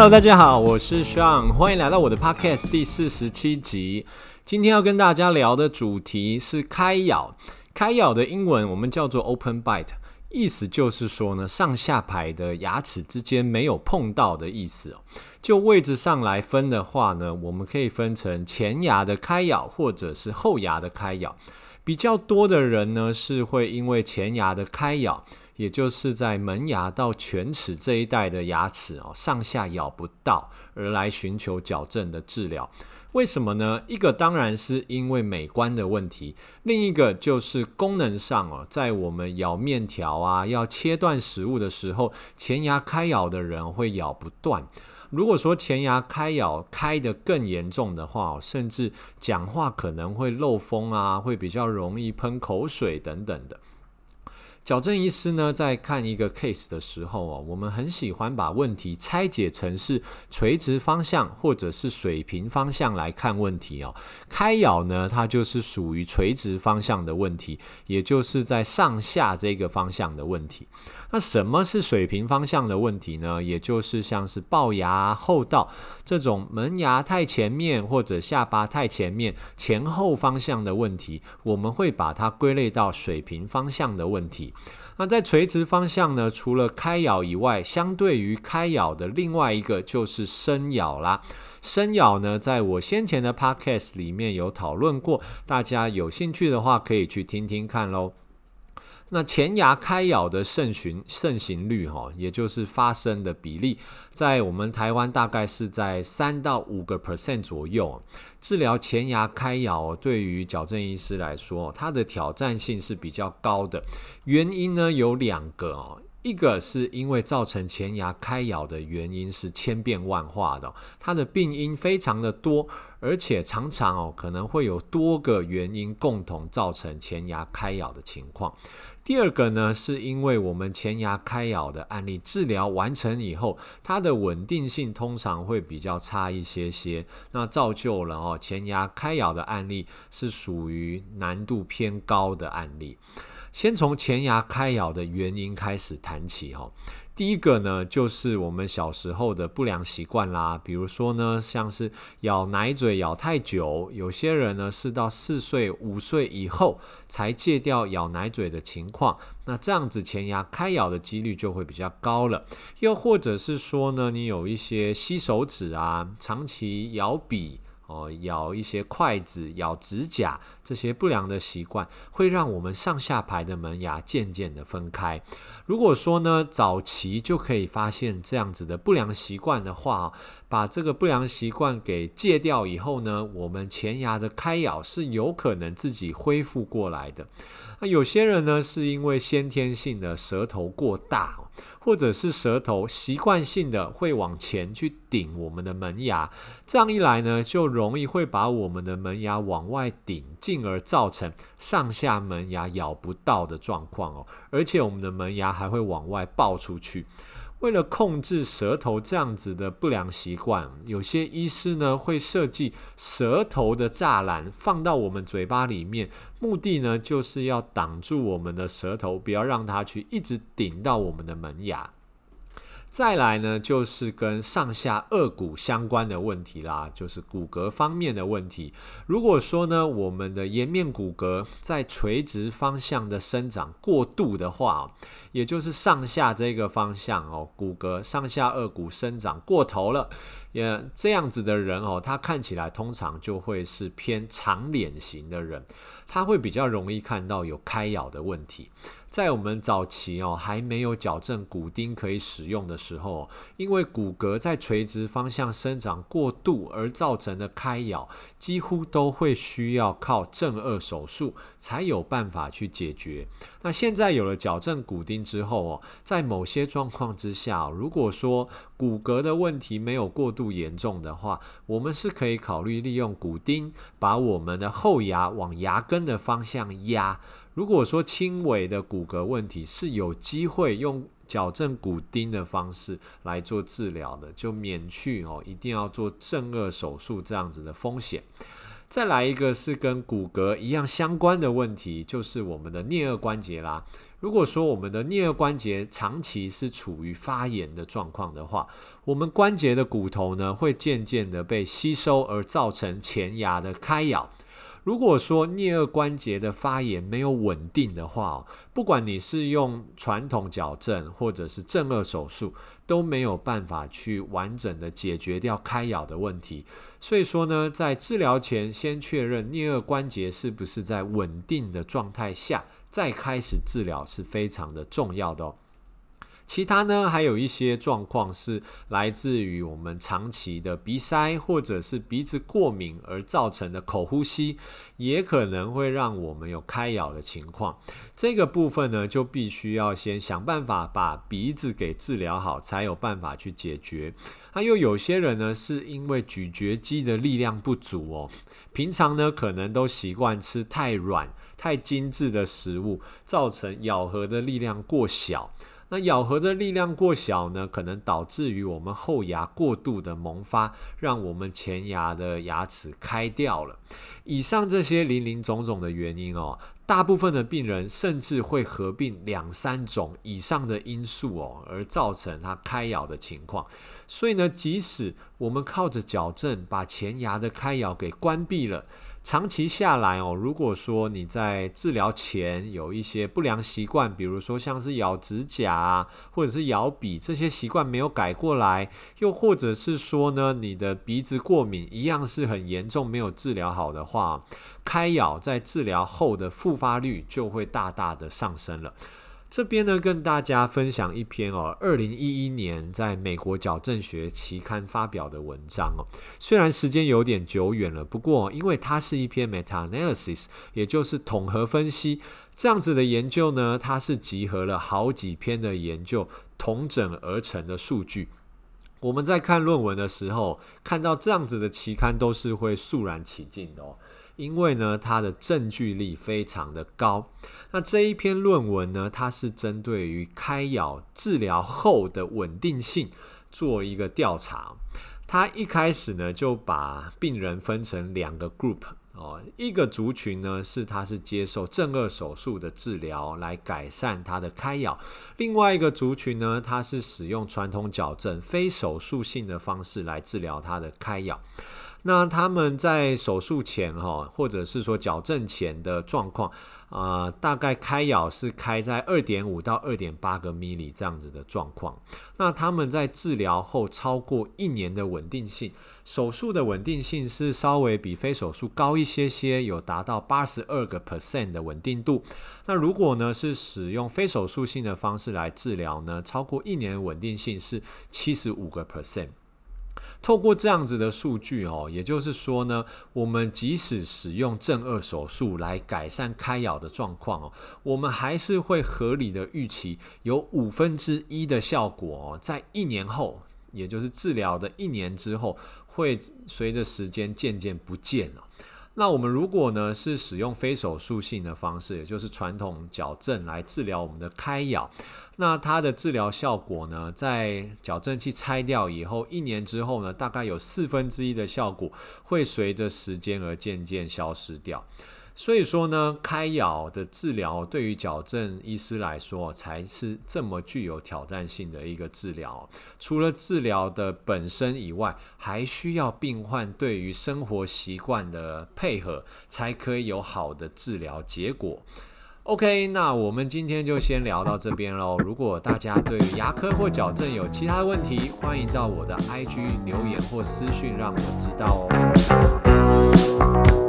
Hello，大家好，我是 Sean，欢迎来到我的 Podcast 第四十七集。今天要跟大家聊的主题是开咬。开咬的英文我们叫做 Open Bite，意思就是说呢，上下排的牙齿之间没有碰到的意思哦。就位置上来分的话呢，我们可以分成前牙的开咬或者是后牙的开咬。比较多的人呢是会因为前牙的开咬。也就是在门牙到犬齿这一带的牙齿哦，上下咬不到，而来寻求矫正的治疗。为什么呢？一个当然是因为美观的问题，另一个就是功能上哦，在我们咬面条啊，要切断食物的时候，前牙开咬的人会咬不断。如果说前牙开咬开得更严重的话，甚至讲话可能会漏风啊，会比较容易喷口水等等的。矫正医师呢，在看一个 case 的时候哦，我们很喜欢把问题拆解成是垂直方向或者是水平方向来看问题哦。开咬呢，它就是属于垂直方向的问题，也就是在上下这个方向的问题。那什么是水平方向的问题呢？也就是像是龅牙、后道这种门牙太前面或者下巴太前面、前后方向的问题，我们会把它归类到水平方向的问题。那在垂直方向呢，除了开咬以外，相对于开咬的另外一个就是深咬啦。深咬呢，在我先前的 podcast 里面有讨论过，大家有兴趣的话可以去听听看喽。那前牙开咬的盛行盛行率，哈，也就是发生的比例，在我们台湾大概是在三到五个 percent 左右。治疗前牙开咬，对于矫正医师来说，它的挑战性是比较高的。原因呢有两个哦。一个是因为造成前牙开咬的原因是千变万化的，它的病因非常的多，而且常常哦可能会有多个原因共同造成前牙开咬的情况。第二个呢，是因为我们前牙开咬的案例治疗完成以后，它的稳定性通常会比较差一些些，那造就了哦前牙开咬的案例是属于难度偏高的案例。先从前牙开咬的原因开始谈起哈。第一个呢，就是我们小时候的不良习惯啦，比如说呢，像是咬奶嘴咬太久，有些人呢是到四岁、五岁以后才戒掉咬奶嘴的情况，那这样子前牙开咬的几率就会比较高了。又或者是说呢，你有一些吸手指啊，长期咬笔。哦，咬一些筷子、咬指甲这些不良的习惯，会让我们上下排的门牙渐渐的分开。如果说呢，早期就可以发现这样子的不良习惯的话，把这个不良习惯给戒掉以后呢，我们前牙的开咬是有可能自己恢复过来的。那有些人呢，是因为先天性的舌头过大。或者是舌头习惯性的会往前去顶我们的门牙，这样一来呢，就容易会把我们的门牙往外顶，进而造成上下门牙咬不到的状况哦，而且我们的门牙还会往外爆出去。为了控制舌头这样子的不良习惯，有些医师呢会设计舌头的栅栏放到我们嘴巴里面，目的呢就是要挡住我们的舌头，不要让它去一直顶到我们的门牙。再来呢，就是跟上下颚骨相关的问题啦，就是骨骼方面的问题。如果说呢，我们的颜面骨骼在垂直方向的生长过度的话，也就是上下这个方向哦，骨骼上下颚骨生长过头了，也这样子的人哦，他看起来通常就会是偏长脸型的人，他会比较容易看到有开咬的问题。在我们早期哦，还没有矫正骨钉可以使用的时候，因为骨骼在垂直方向生长过度而造成的开咬，几乎都会需要靠正颚手术才有办法去解决。那现在有了矫正骨钉之后哦，在某些状况之下，如果说骨骼的问题没有过度度严重的话，我们是可以考虑利用骨钉把我们的后牙往牙根的方向压。如果说轻微的骨骼问题是有机会用矫正骨钉的方式来做治疗的，就免去哦，一定要做正颚手术这样子的风险。再来一个是跟骨骼一样相关的问题，就是我们的颞颌关节啦。如果说我们的颞颌关节长期是处于发炎的状况的话，我们关节的骨头呢会渐渐的被吸收，而造成前牙的开咬。如果说颞颌关节的发炎没有稳定的话，不管你是用传统矫正或者是正颚手术，都没有办法去完整的解决掉开咬的问题。所以说呢，在治疗前先确认颞颌关节是不是在稳定的状态下，再开始治疗是非常的重要的哦。其他呢，还有一些状况是来自于我们长期的鼻塞或者是鼻子过敏而造成的口呼吸，也可能会让我们有开咬的情况。这个部分呢，就必须要先想办法把鼻子给治疗好，才有办法去解决。还有有些人呢，是因为咀嚼肌的力量不足哦，平常呢可能都习惯吃太软、太精致的食物，造成咬合的力量过小。那咬合的力量过小呢，可能导致于我们后牙过度的萌发，让我们前牙的牙齿开掉了。以上这些林林总总的原因哦，大部分的病人甚至会合并两三种以上的因素哦，而造成它开咬的情况。所以呢，即使我们靠着矫正把前牙的开咬给关闭了。长期下来哦，如果说你在治疗前有一些不良习惯，比如说像是咬指甲啊，或者是咬笔这些习惯没有改过来，又或者是说呢，你的鼻子过敏一样是很严重，没有治疗好的话，开咬在治疗后的复发率就会大大的上升了。这边呢，跟大家分享一篇哦，二零一一年在美国矫正学期刊发表的文章哦。虽然时间有点久远了，不过因为它是一篇 meta-analysis，也就是统合分析这样子的研究呢，它是集合了好几篇的研究统整而成的数据。我们在看论文的时候，看到这样子的期刊都是会肃然起敬的哦。因为呢，它的证据力非常的高。那这一篇论文呢，它是针对于开咬治疗后的稳定性做一个调查。他一开始呢，就把病人分成两个 group 哦，一个族群呢是他是接受正颚手术的治疗来改善他的开咬，另外一个族群呢，他是使用传统矫正非手术性的方式来治疗他的开咬。那他们在手术前哈，或者是说矫正前的状况啊，大概开咬是开在二点五到二点八个 mm 这样子的状况。那他们在治疗后超过一年的稳定性，手术的稳定性是稍微比非手术高一些些，有达到八十二个 percent 的稳定度。那如果呢是使用非手术性的方式来治疗呢，超过一年的稳定性是七十五个 percent。透过这样子的数据哦，也就是说呢，我们即使使用正颚手术来改善开咬的状况哦，我们还是会合理的预期有五分之一的效果哦，在一年后，也就是治疗的一年之后，会随着时间渐渐不见了。那我们如果呢是使用非手术性的方式，也就是传统矫正来治疗我们的开咬，那它的治疗效果呢，在矫正器拆掉以后，一年之后呢，大概有四分之一的效果会随着时间而渐渐消失掉。所以说呢，开咬的治疗对于矫正医师来说，才是这么具有挑战性的一个治疗。除了治疗的本身以外，还需要病患对于生活习惯的配合，才可以有好的治疗结果。OK，那我们今天就先聊到这边喽。如果大家对于牙科或矫正有其他问题，欢迎到我的 IG 留言或私讯让我知道哦。